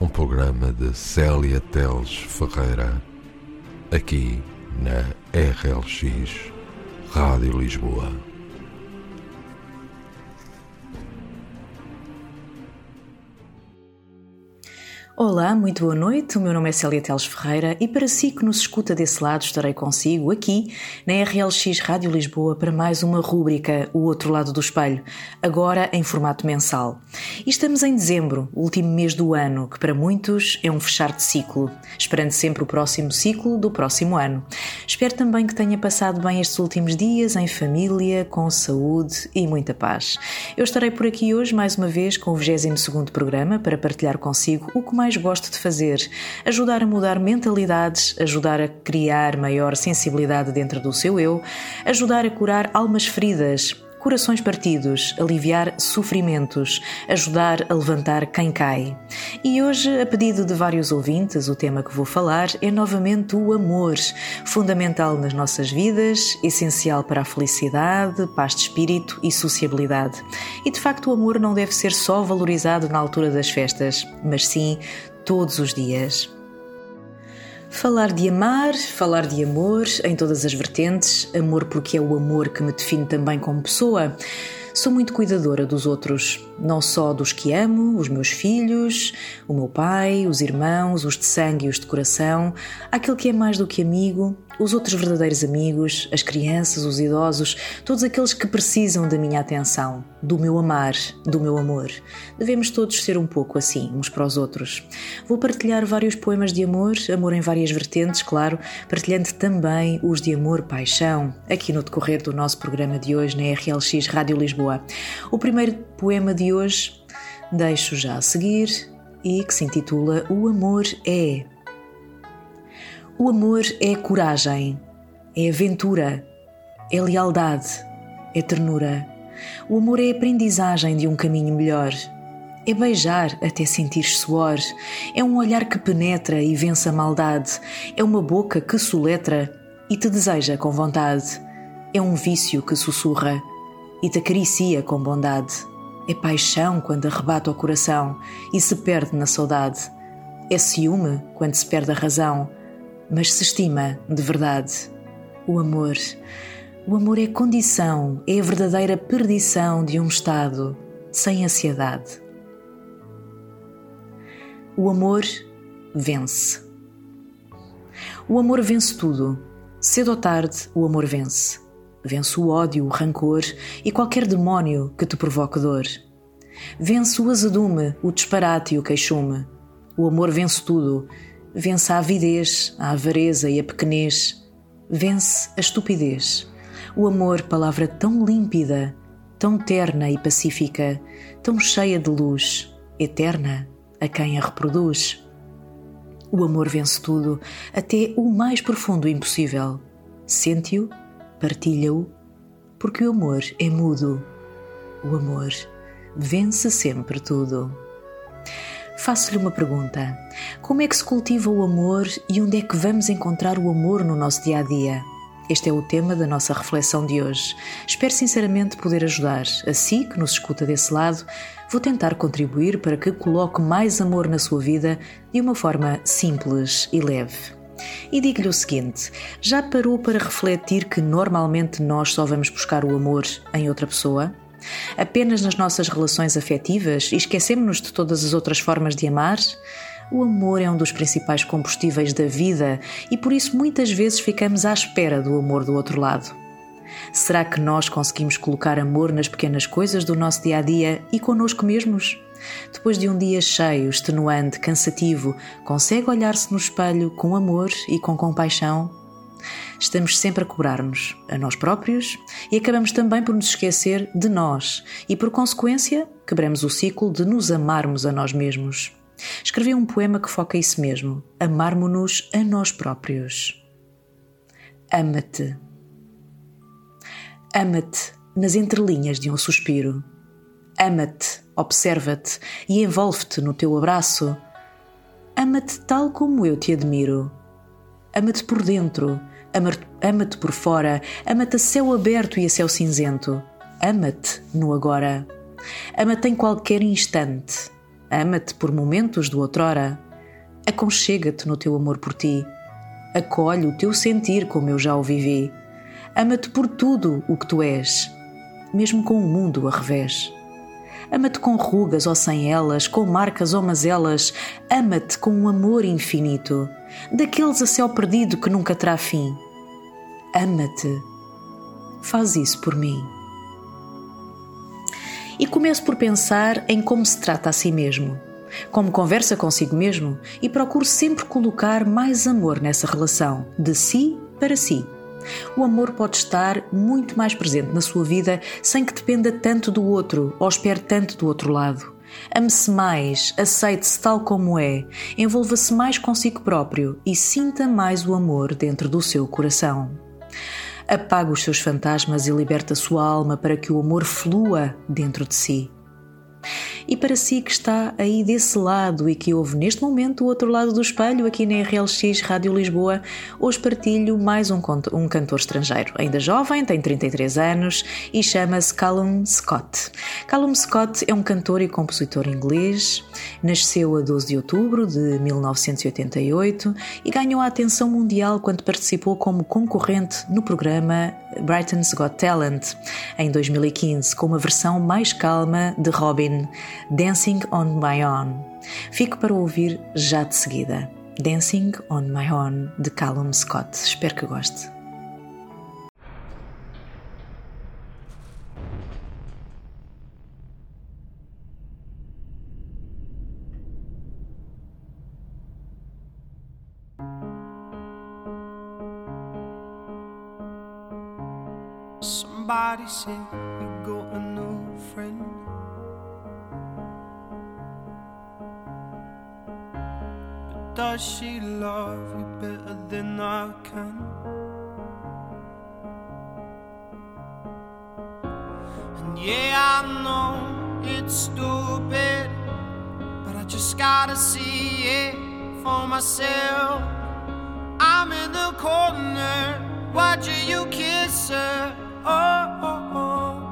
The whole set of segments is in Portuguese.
um programa de Célia Teles Ferreira, aqui na RLX Rádio Lisboa. Olá, muito boa noite. O meu nome é Célia Teles Ferreira e para si que nos escuta desse lado, estarei consigo aqui na RLX Rádio Lisboa para mais uma rúbrica O Outro Lado do Espelho, agora em formato mensal. E estamos em dezembro, o último mês do ano, que para muitos é um fechar de ciclo, esperando sempre o próximo ciclo do próximo ano. Espero também que tenha passado bem estes últimos dias em família, com saúde e muita paz. Eu estarei por aqui hoje mais uma vez com o 22º programa para partilhar consigo o que mais mais gosto de fazer, ajudar a mudar mentalidades, ajudar a criar maior sensibilidade dentro do seu eu, ajudar a curar almas feridas, corações partidos, aliviar sofrimentos, ajudar a levantar quem cai. E hoje, a pedido de vários ouvintes, o tema que vou falar é novamente o amor, fundamental nas nossas vidas, essencial para a felicidade, paz de espírito e sociabilidade. E de facto, o amor não deve ser só valorizado na altura das festas, mas sim todos os dias. Falar de amar, falar de amor em todas as vertentes, amor porque é o amor que me define também como pessoa. Sou muito cuidadora dos outros, não só dos que amo, os meus filhos, o meu pai, os irmãos, os de sangue e os de coração, aquele que é mais do que amigo, os outros verdadeiros amigos, as crianças, os idosos, todos aqueles que precisam da minha atenção, do meu amar, do meu amor. Devemos todos ser um pouco assim, uns para os outros. Vou partilhar vários poemas de amor, amor em várias vertentes, claro, partilhando também os de amor, paixão, aqui no decorrer do nosso programa de hoje na RLX Rádio Lisboa. O primeiro poema de hoje deixo já a seguir e que se intitula O Amor é. O amor é coragem, é aventura, é lealdade, é ternura. O amor é aprendizagem de um caminho melhor. É beijar até sentir suor. É um olhar que penetra e vence a maldade. É uma boca que soletra e te deseja com vontade. É um vício que sussurra e te acaricia com bondade. É paixão quando arrebata o coração e se perde na saudade. É ciúme quando se perde a razão mas se estima de verdade o amor. O amor é condição, é a verdadeira perdição de um estado sem ansiedade. O amor vence. O amor vence tudo. Cedo ou tarde, o amor vence. Vence o ódio, o rancor e qualquer demónio que te provoque dor. Vence o azedume, o disparate e o queixume. O amor vence tudo Vence a avidez, a avareza e a pequenez. Vence a estupidez. O amor, palavra tão límpida, tão terna e pacífica, tão cheia de luz, eterna, a quem a reproduz. O amor vence tudo, até o mais profundo impossível. Sente-o, partilha-o, porque o amor é mudo. O amor vence sempre tudo. Faço-lhe uma pergunta: Como é que se cultiva o amor e onde é que vamos encontrar o amor no nosso dia a dia? Este é o tema da nossa reflexão de hoje. Espero sinceramente poder ajudar. A si que nos escuta desse lado, vou tentar contribuir para que coloque mais amor na sua vida de uma forma simples e leve. E digo-lhe o seguinte: já parou para refletir que normalmente nós só vamos buscar o amor em outra pessoa? Apenas nas nossas relações afetivas e esquecemos-nos de todas as outras formas de amar? O amor é um dos principais combustíveis da vida e por isso muitas vezes ficamos à espera do amor do outro lado. Será que nós conseguimos colocar amor nas pequenas coisas do nosso dia a dia e connosco mesmos? Depois de um dia cheio, extenuante, cansativo, consegue olhar-se no espelho com amor e com compaixão? Estamos sempre a cobrar-nos a nós próprios e acabamos também por nos esquecer de nós e, por consequência, quebramos o ciclo de nos amarmos a nós mesmos. Escrevi um poema que foca isso mesmo: amarmo-nos a nós próprios. Ama-te. Ama-te nas entrelinhas de um suspiro. Ama-te, observa-te e envolve-te no teu abraço. Ama-te tal como eu te admiro. Ama-te por dentro, ama-te por fora, ama-te a céu aberto e a céu cinzento. Ama-te no agora. Ama-te em qualquer instante. Ama-te por momentos do outrora. Aconchega-te no teu amor por ti. Acolhe o teu sentir como eu já o vivi. Ama-te por tudo o que tu és, mesmo com o mundo a revés. Ama-te com rugas ou sem elas, com marcas ou mazelas. Ama-te com um amor infinito, daqueles a céu perdido que nunca terá fim. Ama-te. Faz isso por mim e comece por pensar em como se trata a si mesmo, como conversa consigo mesmo e procure sempre colocar mais amor nessa relação, de si para si. O amor pode estar muito mais presente na sua vida sem que dependa tanto do outro ou espere tanto do outro lado. Ame-se mais, aceite-se tal como é, envolva-se mais consigo próprio e sinta mais o amor dentro do seu coração apaga os seus fantasmas e liberta a sua alma para que o amor flua dentro de si. E para si que está aí desse lado e que ouve neste momento o outro lado do espelho, aqui na RLX Rádio Lisboa, hoje partilho mais um, um cantor estrangeiro. Ainda jovem, tem 33 anos e chama-se Callum Scott. Callum Scott é um cantor e compositor inglês, nasceu a 12 de outubro de 1988 e ganhou a atenção mundial quando participou como concorrente no programa Brighton's Got Talent em 2015, com uma versão mais calma de Robin. Dancing on My Own. Fico para ouvir já de seguida. Dancing on My Own de Callum Scott. Espero que goste. Somebody said you got a new friend. But does she love you better than I can? And yeah, I know it's stupid, but I just gotta see it for myself. I'm in the corner watching you kiss her. Oh, oh, oh.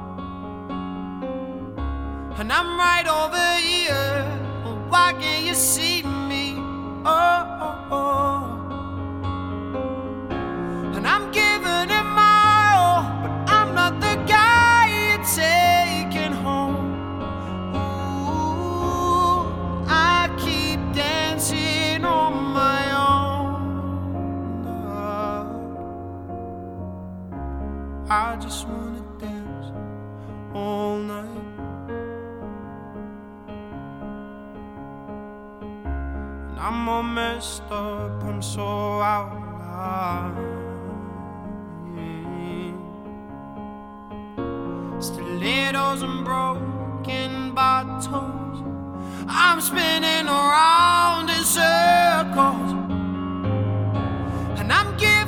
And I'm right over here. Why can't you see me? oh, oh, messed up, I'm so out of line. Stilettos and broken bottles. I'm spinning around in circles. And I'm giving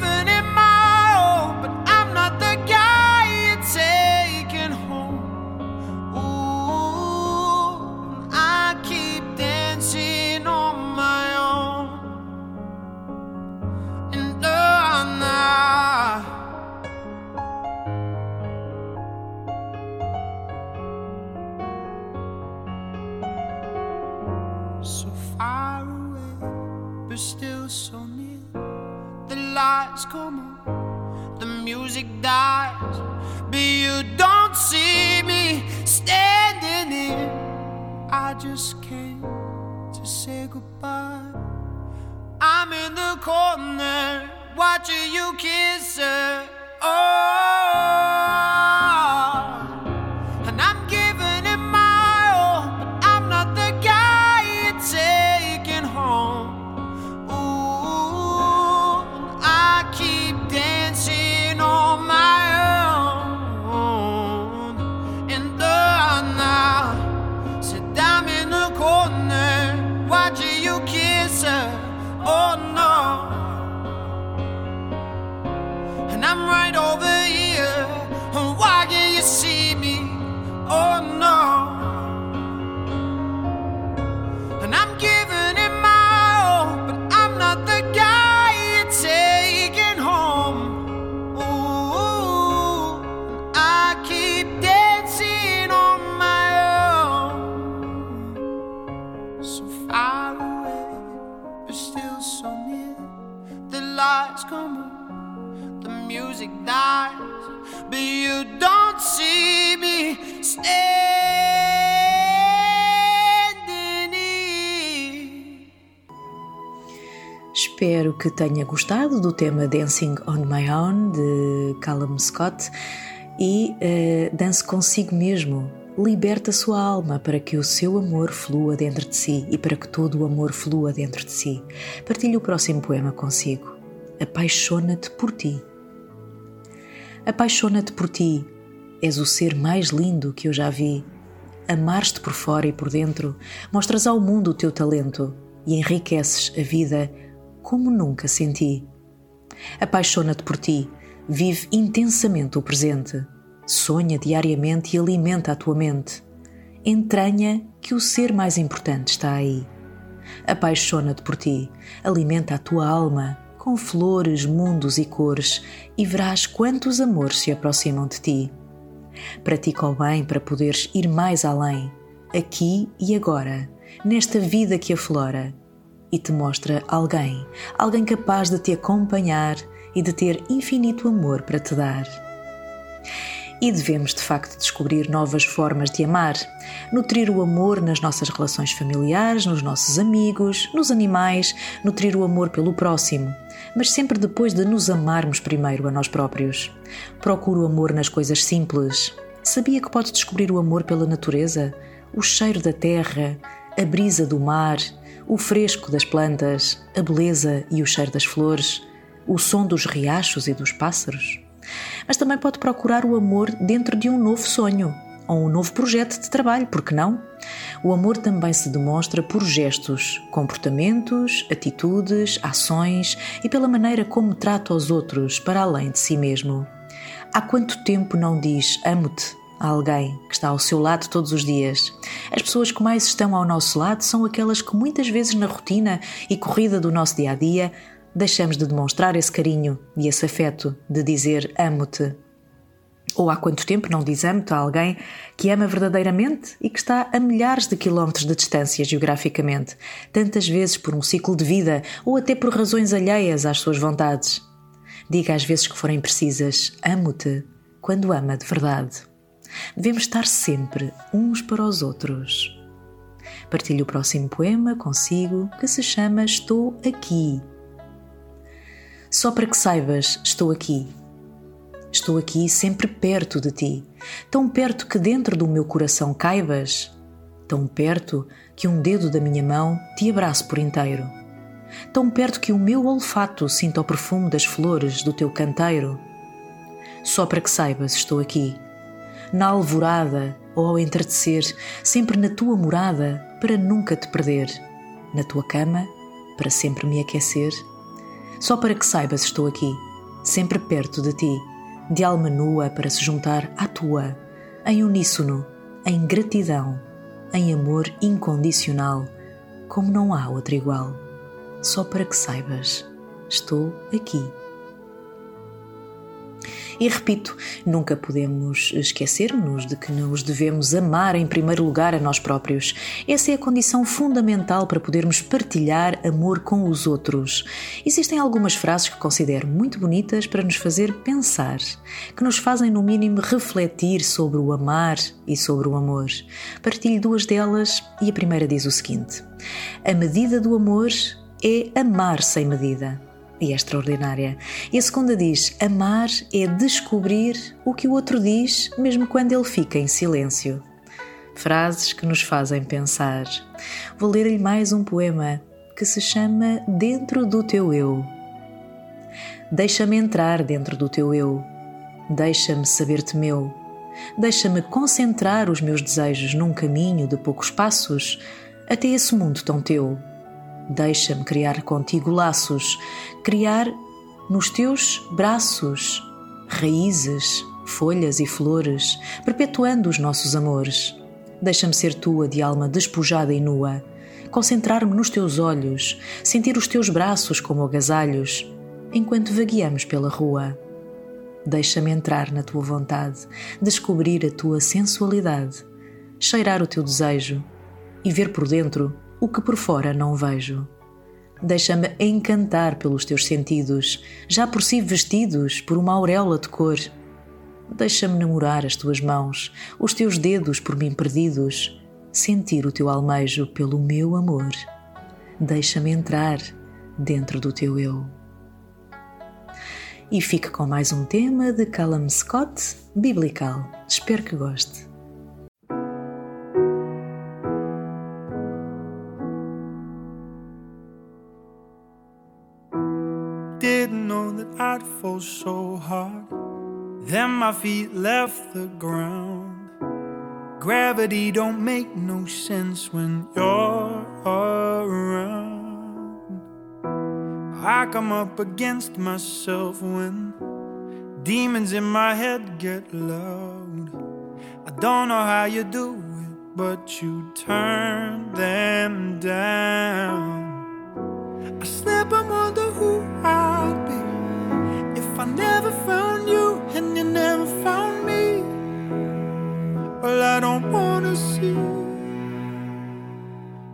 que tenha gostado do tema Dancing on My Own de Callum Scott e uh, dance consigo mesmo liberta sua alma para que o seu amor flua dentro de si e para que todo o amor flua dentro de si. Partilhe o próximo poema consigo. Apaixona-te por ti. Apaixona-te por ti. És o ser mais lindo que eu já vi. Amares-te por fora e por dentro, mostras ao mundo o teu talento e enriqueces a vida como nunca senti. Apaixona-te por ti, vive intensamente o presente Sonha diariamente e alimenta a tua mente. Entranha que o ser mais importante está aí. Apaixona-te por ti, alimenta a tua alma com flores, mundos e cores e verás quantos amores se aproximam de ti. Pratica o bem para poderes ir mais além, aqui e agora, nesta vida que aflora, e te mostra alguém, alguém capaz de te acompanhar e de ter infinito amor para te dar. E devemos de facto descobrir novas formas de amar, nutrir o amor nas nossas relações familiares, nos nossos amigos, nos animais, nutrir o amor pelo próximo, mas sempre depois de nos amarmos primeiro a nós próprios. Procure o amor nas coisas simples. Sabia que pode descobrir o amor pela natureza, o cheiro da terra, a brisa do mar, o fresco das plantas, a beleza e o cheiro das flores, o som dos riachos e dos pássaros? Mas também pode procurar o amor dentro de um novo sonho ou um novo projeto de trabalho, porque não? O amor também se demonstra por gestos, comportamentos, atitudes, ações e pela maneira como trata os outros para além de si mesmo. Há quanto tempo não diz amo-te a alguém que está ao seu lado todos os dias? As pessoas que mais estão ao nosso lado são aquelas que muitas vezes na rotina e corrida do nosso dia a dia deixamos de demonstrar esse carinho e esse afeto de dizer amo-te. Ou há quanto tempo não diz amo-te a alguém que ama verdadeiramente e que está a milhares de quilómetros de distância geograficamente, tantas vezes por um ciclo de vida ou até por razões alheias às suas vontades. Diga às vezes que forem precisas, amo-te, quando ama de verdade. Devemos estar sempre uns para os outros. Partilhe o próximo poema consigo que se chama Estou Aqui só para que saibas, estou aqui. Estou aqui sempre perto de ti, tão perto que dentro do meu coração caibas, tão perto que um dedo da minha mão te abrace por inteiro, tão perto que o meu olfato sinta o perfume das flores do teu canteiro. Só para que saibas, estou aqui, na alvorada ou ao entardecer, sempre na tua morada, para nunca te perder, na tua cama, para sempre me aquecer só para que saibas estou aqui, sempre perto de ti, de alma nua para se juntar à tua, em uníssono, em gratidão, em amor incondicional, como não há outro igual. Só para que saibas, estou aqui. E repito, nunca podemos esquecer-nos de que nos devemos amar em primeiro lugar a nós próprios. Essa é a condição fundamental para podermos partilhar amor com os outros. Existem algumas frases que considero muito bonitas para nos fazer pensar, que nos fazem, no mínimo, refletir sobre o amar e sobre o amor. Partilho duas delas e a primeira diz o seguinte: A medida do amor é amar sem medida e é extraordinária. E a segunda diz: amar é descobrir o que o outro diz, mesmo quando ele fica em silêncio. Frases que nos fazem pensar. Vou ler-lhe mais um poema que se chama Dentro do Teu Eu. Deixa-me entrar dentro do teu eu. Deixa-me saber-te meu. Deixa-me concentrar os meus desejos num caminho de poucos passos até esse mundo tão teu Deixa-me criar contigo laços, criar nos teus braços raízes, folhas e flores, perpetuando os nossos amores. Deixa-me ser tua de alma despojada e nua, concentrar-me nos teus olhos, sentir os teus braços como agasalhos, enquanto vagueamos pela rua. Deixa-me entrar na tua vontade, descobrir a tua sensualidade, cheirar o teu desejo e ver por dentro o que por fora não vejo. Deixa-me encantar pelos teus sentidos, já por si vestidos por uma auréola de cor. Deixa-me namorar as tuas mãos, os teus dedos por mim perdidos, sentir o teu almejo pelo meu amor. Deixa-me entrar dentro do teu eu. E fica com mais um tema de Callum Scott, biblical. Espero que goste. Know that fall so hard. Then my feet left the ground. Gravity don't make no sense when you're around. I come up against myself when demons in my head get loud. I don't know how you do it, but you turn them down. I sleep and wonder who I'd be I never found you and you never found me. Well, I don't wanna see.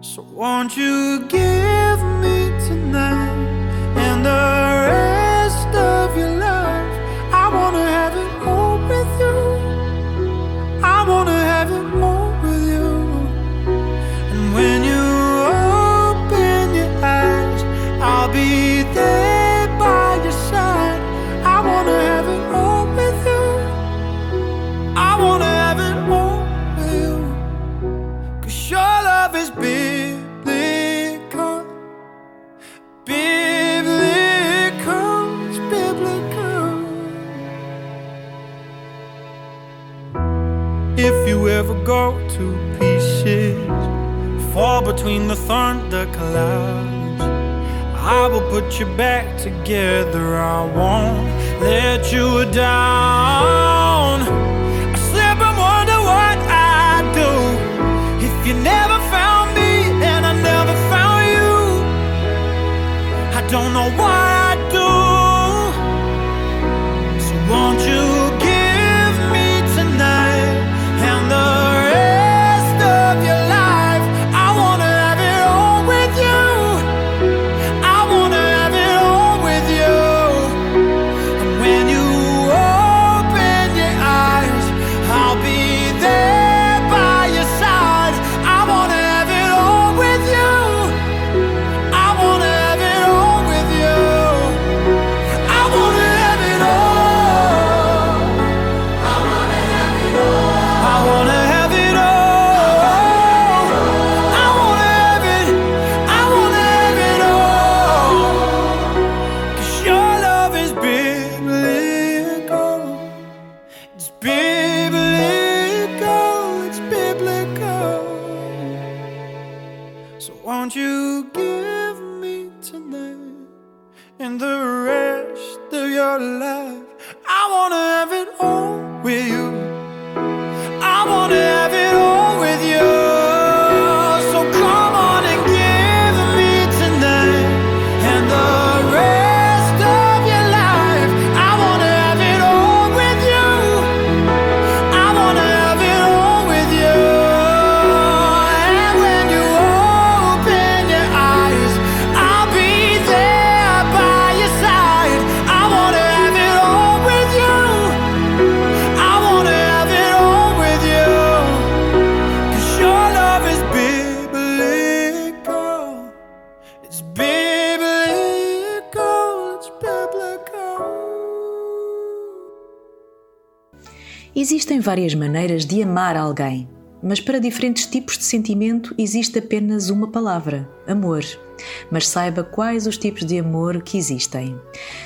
So won't you give me tonight and the fall between the thunder clouds, I will put you back together. I won't let you down. I slip and wonder what I'd do if you never found me and I never found you. I don't know what várias maneiras de amar alguém, mas para diferentes tipos de sentimento existe apenas uma palavra: amor. Mas saiba quais os tipos de amor que existem.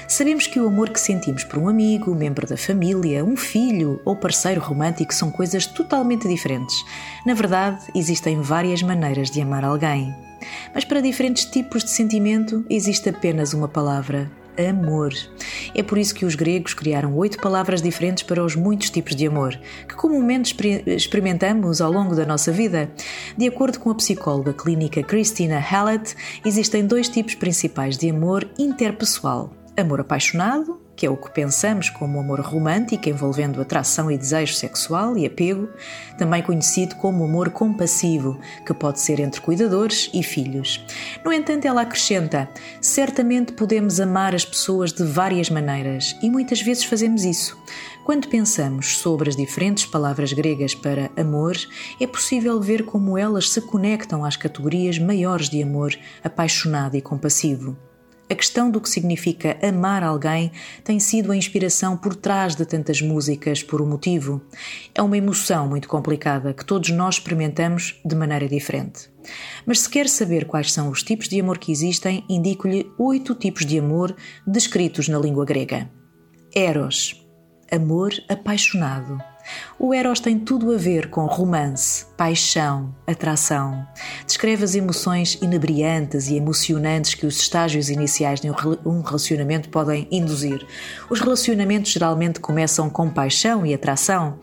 Sabemos que o amor que sentimos por um amigo, membro da família, um filho ou parceiro romântico são coisas totalmente diferentes. Na verdade, existem várias maneiras de amar alguém. Mas para diferentes tipos de sentimento existe apenas uma palavra: amor. É por isso que os gregos criaram oito palavras diferentes para os muitos tipos de amor, que comumente exper- experimentamos ao longo da nossa vida. De acordo com a psicóloga clínica Christina Hallett, existem dois tipos principais de amor interpessoal: amor apaixonado que é o que pensamos como amor romântico envolvendo atração e desejo sexual e apego, também conhecido como amor compassivo, que pode ser entre cuidadores e filhos. No entanto, ela acrescenta: certamente podemos amar as pessoas de várias maneiras e muitas vezes fazemos isso. Quando pensamos sobre as diferentes palavras gregas para amor, é possível ver como elas se conectam às categorias maiores de amor, apaixonado e compassivo. A questão do que significa amar alguém tem sido a inspiração por trás de tantas músicas por um motivo. É uma emoção muito complicada que todos nós experimentamos de maneira diferente. Mas se quer saber quais são os tipos de amor que existem, indico-lhe oito tipos de amor descritos na língua grega. Eros, amor apaixonado. O Eros tem tudo a ver com romance, paixão, atração. Descreve as emoções inebriantes e emocionantes que os estágios iniciais de um relacionamento podem induzir. Os relacionamentos geralmente começam com paixão e atração.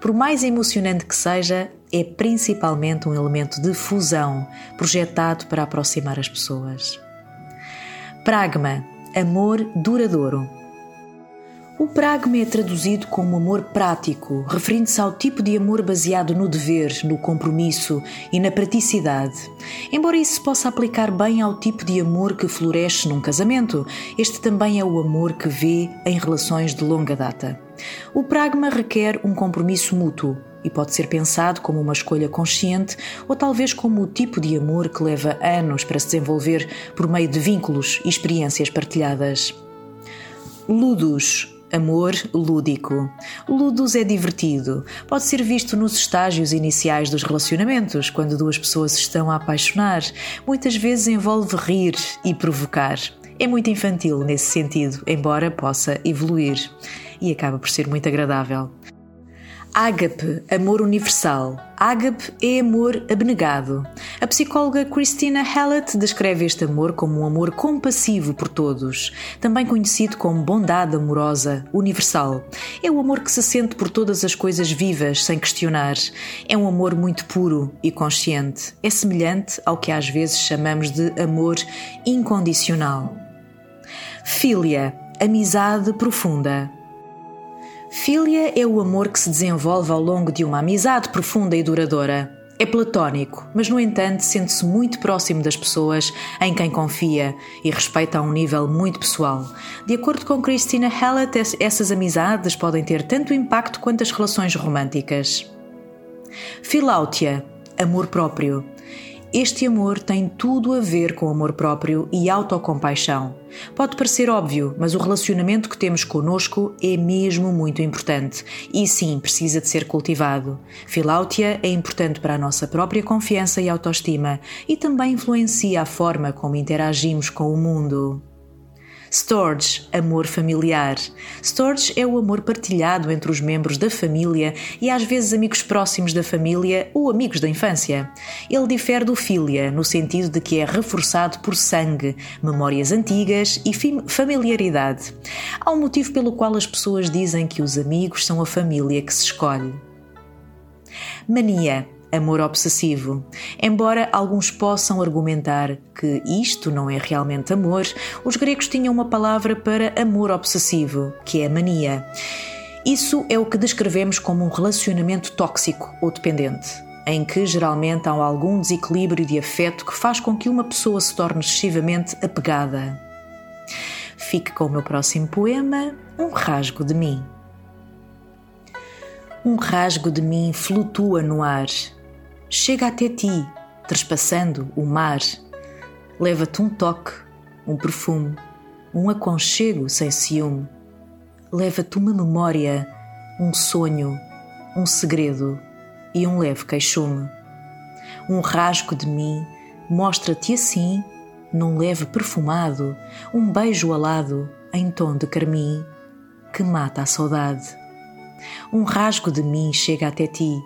Por mais emocionante que seja, é principalmente um elemento de fusão, projetado para aproximar as pessoas. Pragma, amor duradouro. O pragma é traduzido como amor prático, referindo-se ao tipo de amor baseado no dever, no compromisso e na praticidade. Embora isso se possa aplicar bem ao tipo de amor que floresce num casamento, este também é o amor que vê em relações de longa data. O pragma requer um compromisso mútuo e pode ser pensado como uma escolha consciente ou talvez como o tipo de amor que leva anos para se desenvolver por meio de vínculos e experiências partilhadas. Ludus Amor lúdico. Ludus é divertido. Pode ser visto nos estágios iniciais dos relacionamentos, quando duas pessoas estão a apaixonar. Muitas vezes envolve rir e provocar. É muito infantil nesse sentido, embora possa evoluir. E acaba por ser muito agradável. Ágape, amor universal. Ágape é amor abnegado. A psicóloga Christina Hallett descreve este amor como um amor compassivo por todos, também conhecido como bondade amorosa, universal. É o amor que se sente por todas as coisas vivas, sem questionar. É um amor muito puro e consciente. É semelhante ao que às vezes chamamos de amor incondicional. Filia, amizade profunda. Filia é o amor que se desenvolve ao longo de uma amizade profunda e duradoura. É platónico, mas no entanto sente-se muito próximo das pessoas em quem confia e respeita a um nível muito pessoal. De acordo com Christina Hallett, essas amizades podem ter tanto impacto quanto as relações românticas. Filáutia, amor próprio. Este amor tem tudo a ver com amor próprio e autocompaixão. Pode parecer óbvio, mas o relacionamento que temos conosco é mesmo muito importante e sim precisa de ser cultivado. Filáutia é importante para a nossa própria confiança e autoestima e também influencia a forma como interagimos com o mundo. Storge, amor familiar. Storge é o amor partilhado entre os membros da família e às vezes amigos próximos da família ou amigos da infância. Ele difere do filia no sentido de que é reforçado por sangue, memórias antigas e familiaridade. Há um motivo pelo qual as pessoas dizem que os amigos são a família que se escolhe. Mania amor obsessivo. Embora alguns possam argumentar que isto não é realmente amor, os gregos tinham uma palavra para amor obsessivo, que é mania. Isso é o que descrevemos como um relacionamento tóxico ou dependente, em que geralmente há algum desequilíbrio de afeto que faz com que uma pessoa se torne excessivamente apegada. Fique com o meu próximo poema, Um Rasgo de Mim. Um rasgo de mim flutua no ar, chega até ti, trespassando o mar. Leva-te um toque, um perfume, um aconchego sem ciúme. Leva-te uma memória, um sonho, um segredo e um leve queixume. Um rasgo de mim mostra-te assim, num leve perfumado, um beijo alado em tom de carmim que mata a saudade. Um rasgo de mim chega até ti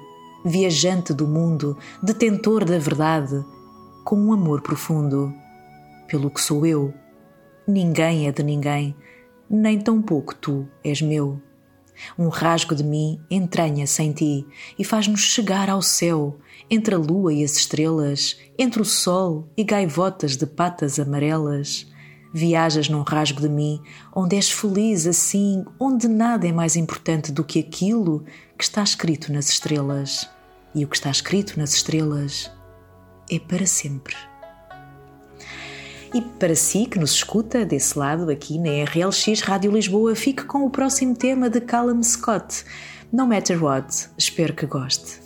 viajante do mundo, detentor da verdade, com um amor profundo. Pelo que sou eu, ninguém é de ninguém, nem tampouco tu és meu. Um rasgo de mim entranha-se em ti e faz-nos chegar ao céu, entre a lua e as estrelas, entre o sol e gaivotas de patas amarelas. Viajas num rasgo de mim, onde és feliz assim, onde nada é mais importante do que aquilo que está escrito nas estrelas. E o que está escrito nas estrelas é para sempre. E para si que nos escuta desse lado aqui na RLX Rádio Lisboa, fique com o próximo tema de Callum Scott. No matter what, espero que goste.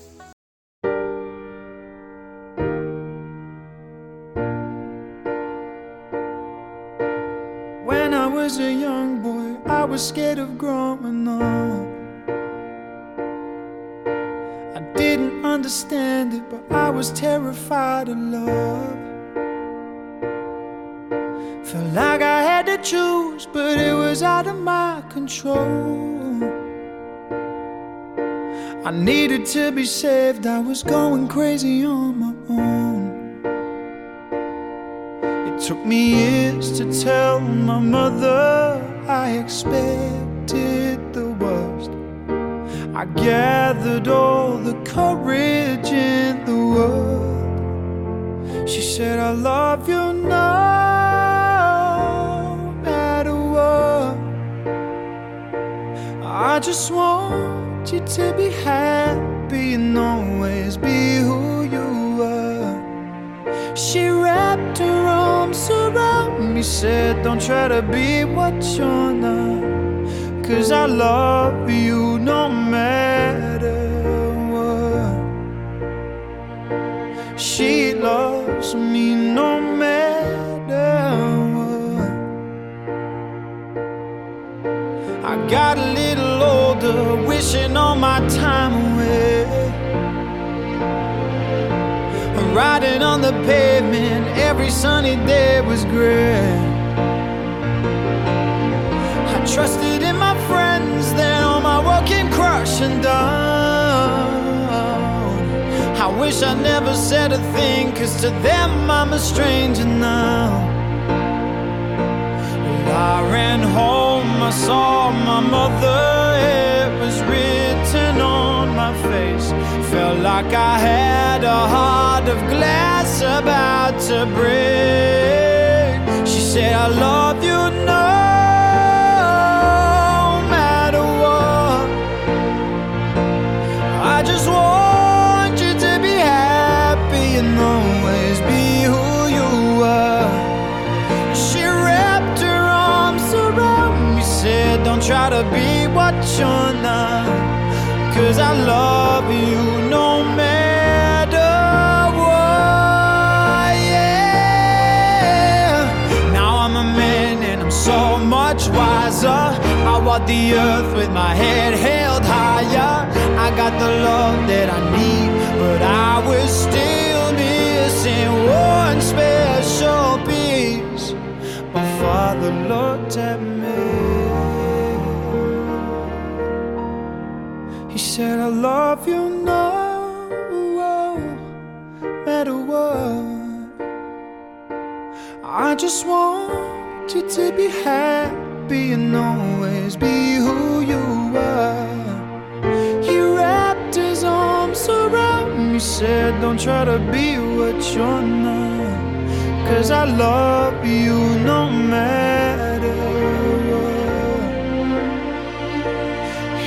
Was scared of growing up. I didn't understand it, but I was terrified of love. Felt like I had to choose, but it was out of my control. I needed to be saved, I was going crazy on my own. It took me years to tell my mother I expected the worst. I gathered all the courage in the world. She said, I love you no matter what. I just want you to be happy and always be who you are. She wrapped her arms around me, said, Don't try to be what you're not. Cause I love you no matter what. She loves me no matter what. I got a little older, wishing all my time away. Riding on the pavement, every sunny day was gray. I trusted in my friends, then all my world came crashing down. I wish I never said a thing, cause to them I'm a stranger now. Well, I ran home, I saw my mother, it was my face. Felt like I had a heart of glass about to break. She said, I love you no matter what. I just want you to be happy and always be who you are. She wrapped her arms around me, said, Don't try to be what you're not. Cause I love you no matter what. Yeah. Now I'm a man and I'm so much wiser. I walk the earth with my head held higher. I got the love that I need, but I was still missing one special piece. My father looked at me. Said, I love you no oh, matter what. I just want you to be happy and always be who you are. He wrapped his arms around me, said, Don't try to be what you're not. Cause I love you no matter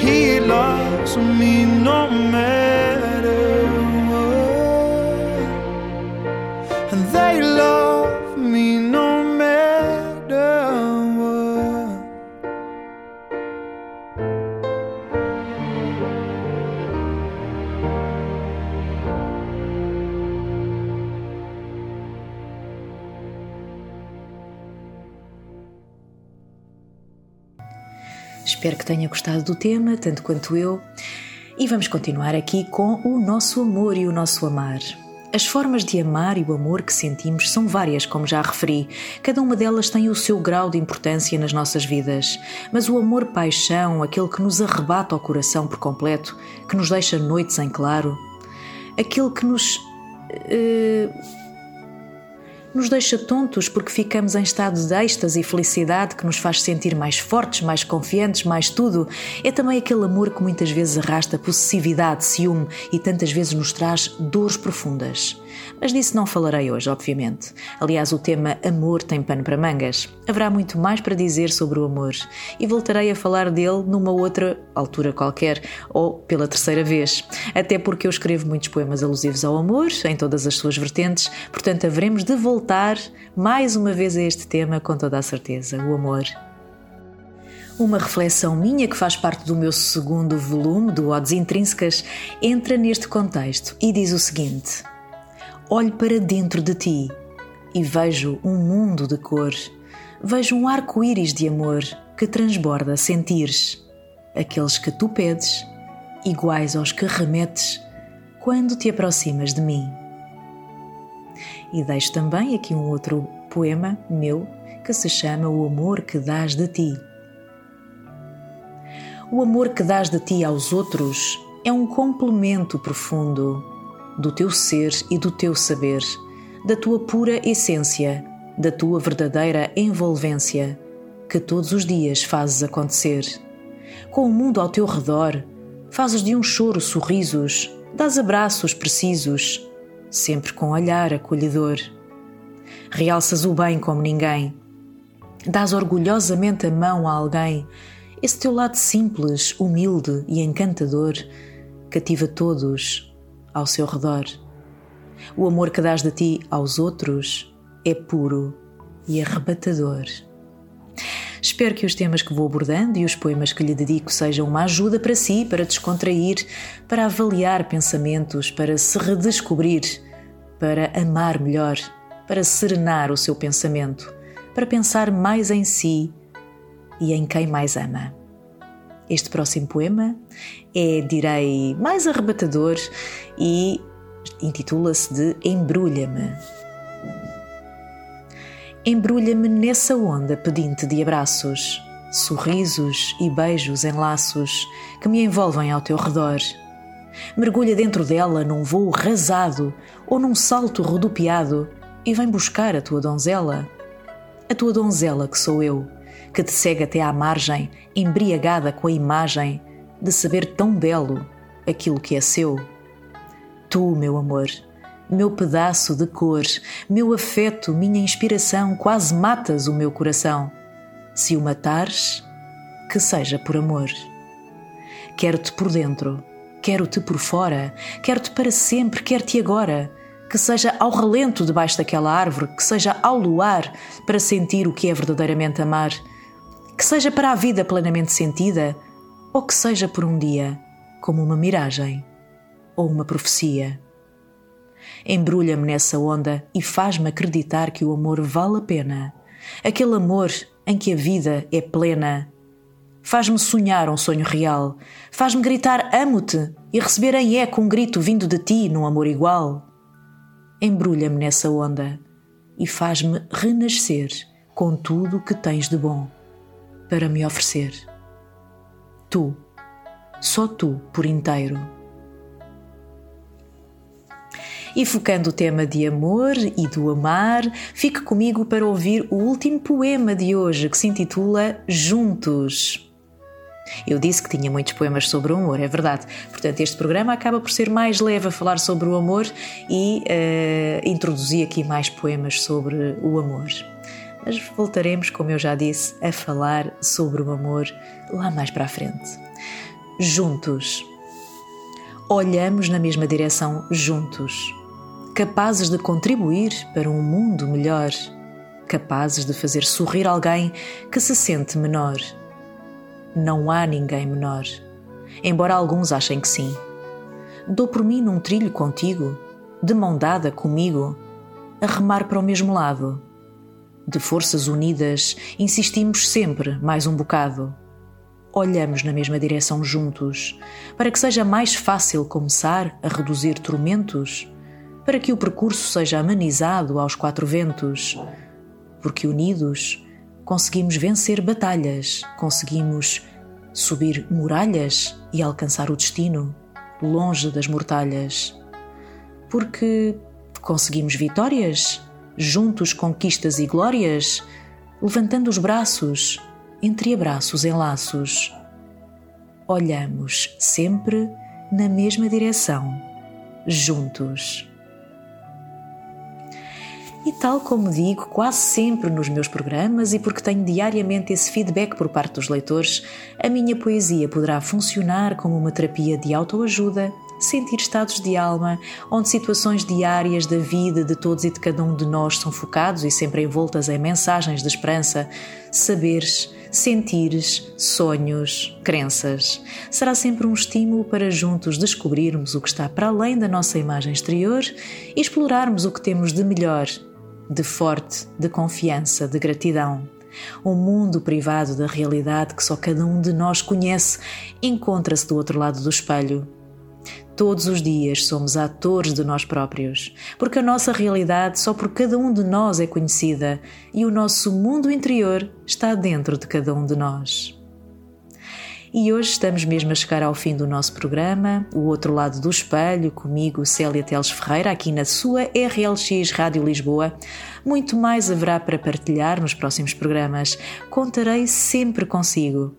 He loves me no Espero que tenha gostado do tema, tanto quanto eu. E vamos continuar aqui com o nosso amor e o nosso amar. As formas de amar e o amor que sentimos são várias, como já referi. Cada uma delas tem o seu grau de importância nas nossas vidas. Mas o amor-paixão, aquele que nos arrebata ao coração por completo, que nos deixa noites em claro, aquele que nos. eh, nos deixa tontos porque ficamos em estado de êxtase e felicidade que nos faz sentir mais fortes, mais confiantes, mais tudo. É também aquele amor que muitas vezes arrasta possessividade, ciúme e tantas vezes nos traz dores profundas. Mas disso não falarei hoje, obviamente. Aliás, o tema amor tem pano para mangas. Haverá muito mais para dizer sobre o amor e voltarei a falar dele numa outra altura qualquer ou pela terceira vez. Até porque eu escrevo muitos poemas alusivos ao amor, em todas as suas vertentes, portanto, haveremos de voltar mais uma vez a este tema com toda a certeza: o amor. Uma reflexão minha que faz parte do meu segundo volume do Odes Intrínsecas entra neste contexto e diz o seguinte: olho para dentro de ti e vejo um mundo de cor. Vejo um arco-íris de amor que transborda sentires, aqueles que tu pedes, iguais aos que remetes quando te aproximas de mim. E deixo também aqui um outro poema meu que se chama O Amor que Dás de Ti. O amor que dás de ti aos outros é um complemento profundo do teu ser e do teu saber, da tua pura essência, da tua verdadeira envolvência, que todos os dias fazes acontecer. Com o mundo ao teu redor, fazes de um choro sorrisos, dás abraços precisos, sempre com olhar acolhedor. Realças o bem como ninguém. Dás orgulhosamente a mão a alguém. Esse teu lado simples, humilde e encantador cativa todos ao seu redor. O amor que dás de ti aos outros é puro e arrebatador. Espero que os temas que vou abordando e os poemas que lhe dedico sejam uma ajuda para si, para descontrair, para avaliar pensamentos, para se redescobrir, para amar melhor, para serenar o seu pensamento, para pensar mais em si e em quem mais ama. Este próximo poema é, direi, mais arrebatador e intitula-se de Embrulha-me. Embrulha-me nessa onda pedinte de abraços, sorrisos e beijos em laços que me envolvem ao teu redor. Mergulha dentro dela num voo rasado ou num salto rodopiado e vem buscar a tua donzela. A tua donzela que sou eu que te segue até à margem, embriagada com a imagem de saber tão belo aquilo que é seu. Tu, meu amor, meu pedaço de cor, meu afeto, minha inspiração, quase matas o meu coração. Se o matares, que seja por amor. Quero-te por dentro, quero-te por fora, quero-te para sempre, quero-te agora. Que seja ao relento debaixo daquela árvore, que seja ao luar, para sentir o que é verdadeiramente amar que seja para a vida plenamente sentida, ou que seja por um dia, como uma miragem ou uma profecia. Embrulha-me nessa onda e faz-me acreditar que o amor vale a pena, aquele amor em que a vida é plena. Faz-me sonhar um sonho real, faz-me gritar amo-te e receber em eco um grito vindo de ti num amor igual. Embrulha-me nessa onda e faz-me renascer com tudo o que tens de bom para me oferecer. Tu, só tu por inteiro. E focando o tema de amor e do amar, fique comigo para ouvir o último poema de hoje que se intitula Juntos. Eu disse que tinha muitos poemas sobre o amor, é verdade. Portanto, este programa acaba por ser mais leve a falar sobre o amor e uh, introduzi aqui mais poemas sobre o amor mas voltaremos, como eu já disse, a falar sobre o amor lá mais para a frente. Juntos. Olhamos na mesma direção juntos, capazes de contribuir para um mundo melhor, capazes de fazer sorrir alguém que se sente menor. Não há ninguém menor, embora alguns achem que sim. Dou por mim num trilho contigo, de mão dada comigo, a remar para o mesmo lado de forças unidas, insistimos sempre mais um bocado. Olhamos na mesma direção juntos, para que seja mais fácil começar a reduzir tormentos, para que o percurso seja amenizado aos quatro ventos, porque unidos conseguimos vencer batalhas, conseguimos subir muralhas e alcançar o destino, longe das mortalhas. Porque conseguimos vitórias juntos conquistas e glórias, levantando os braços, entre abraços em laços. Olhamos sempre na mesma direção, juntos. E tal como digo quase sempre nos meus programas e porque tenho diariamente esse feedback por parte dos leitores, a minha poesia poderá funcionar como uma terapia de autoajuda, sentir estados de alma, onde situações diárias da vida de todos e de cada um de nós são focados e sempre envoltas em mensagens de esperança, saberes, sentires, sonhos, crenças. Será sempre um estímulo para juntos descobrirmos o que está para além da nossa imagem exterior e explorarmos o que temos de melhor de forte, de confiança, de gratidão. Um mundo privado da realidade que só cada um de nós conhece encontra-se do outro lado do espelho. Todos os dias somos atores de nós próprios, porque a nossa realidade só por cada um de nós é conhecida e o nosso mundo interior está dentro de cada um de nós. E hoje estamos mesmo a chegar ao fim do nosso programa, o outro lado do espelho, comigo, Célia Teles Ferreira, aqui na sua RLX Rádio Lisboa. Muito mais haverá para partilhar nos próximos programas. Contarei sempre consigo.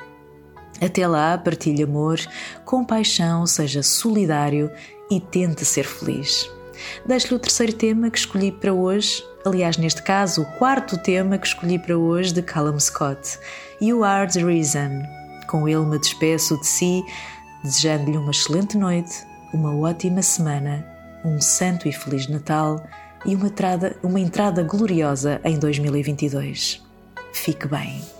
Até lá, partilhe amor, compaixão, seja solidário e tente ser feliz. Deixo-lhe o terceiro tema que escolhi para hoje, aliás, neste caso, o quarto tema que escolhi para hoje de Callum Scott, You Are the Reason. Com ele me despeço de si, desejando-lhe uma excelente noite, uma ótima semana, um santo e feliz Natal e uma entrada, uma entrada gloriosa em 2022. Fique bem.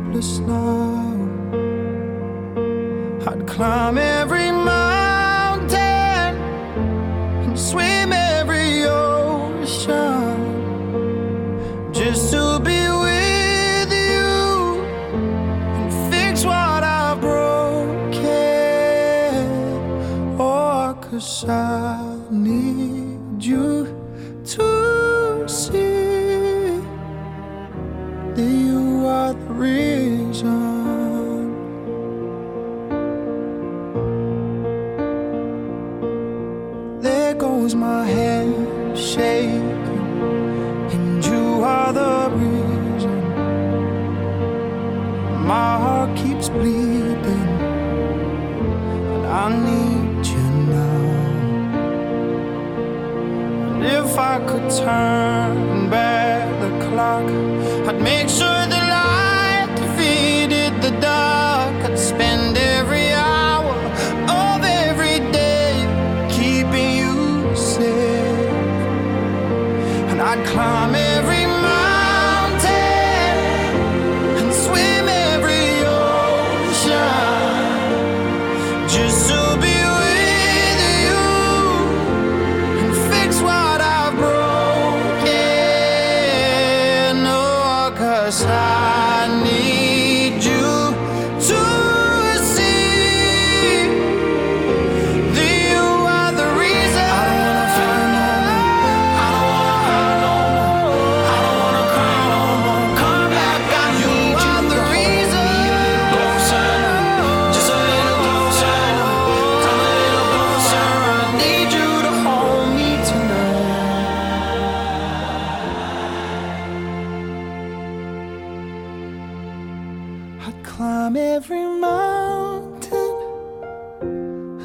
hopeless now. I'd climb every mountain and swim turn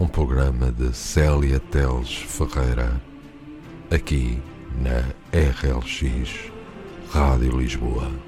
um programa de Célia Teles Ferreira, aqui na RLX Rádio Lisboa.